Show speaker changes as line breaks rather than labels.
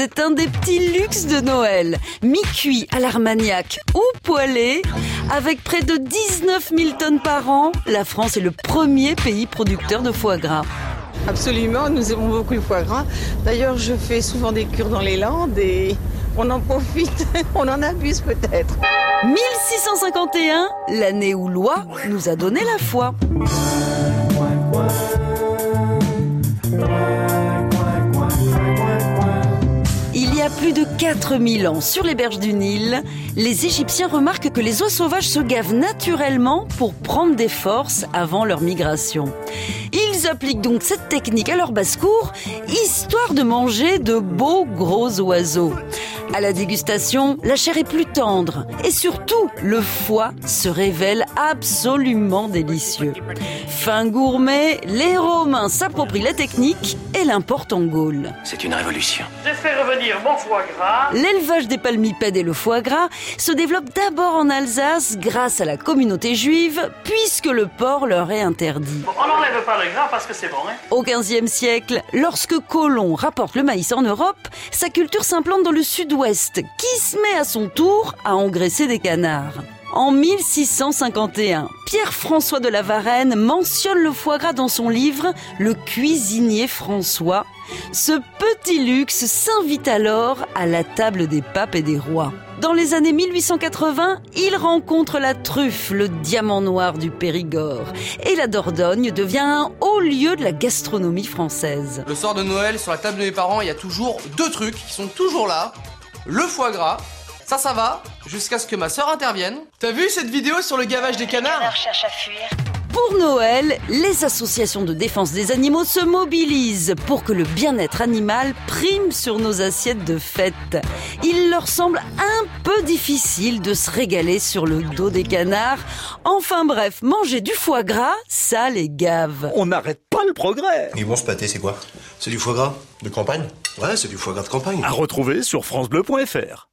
c'est un des petits luxes de Noël. Mi-cuit à l'armagnac ou poêlé, avec près de 19 000 tonnes par an, la France est le premier pays producteur de foie gras.
Absolument, nous aimons beaucoup le foie gras. D'ailleurs, je fais souvent des cures dans les Landes et on en profite, on en abuse peut-être.
1651, l'année où loi nous a donné la foi. Plus de 4000 ans, sur les berges du Nil, les Égyptiens remarquent que les oies sauvages se gavent naturellement pour prendre des forces avant leur migration. Ils appliquent donc cette technique à leur basse-cour, histoire de manger de beaux gros oiseaux. À la dégustation, la chair est plus tendre et surtout, le foie se révèle absolument délicieux. Fin gourmet, les Romains s'approprient la technique et l'importent en Gaule.
C'est une révolution.
J'ai fait revenir mon foie gras.
L'élevage des palmipèdes et le foie gras se développent d'abord en Alsace grâce à la communauté juive, puisque le porc leur est interdit.
On n'enlève pas le gras parce que c'est bon, hein.
Au XVe siècle, lorsque Colomb rapporte le maïs en Europe, sa culture s'implante dans le sud-ouest, qui se met à son tour à engraisser des canards. En 1651, Pierre-François de la Varenne mentionne le foie gras dans son livre Le cuisinier François. Ce petit luxe s'invite alors à la table des papes et des rois. Dans les années 1880, il rencontre la truffe, le diamant noir du Périgord. Et la Dordogne devient un haut lieu de la gastronomie française.
Le soir de Noël, sur la table de mes parents, il y a toujours deux trucs qui sont toujours là. Le foie gras, ça ça va, jusqu'à ce que ma sœur intervienne. T'as vu cette vidéo sur le gavage des canards?
Pour Noël, les associations de défense des animaux se mobilisent pour que le bien-être animal prime sur nos assiettes de fête. Il leur semble un peu difficile de se régaler sur le dos des canards. Enfin bref, manger du foie gras, ça les gave.
On n'arrête pas le progrès.
Et bon, ce pâté, c'est quoi? C'est du foie gras De campagne? Ouais, c'est du foie gras de campagne.
À retrouver sur FranceBleu.fr.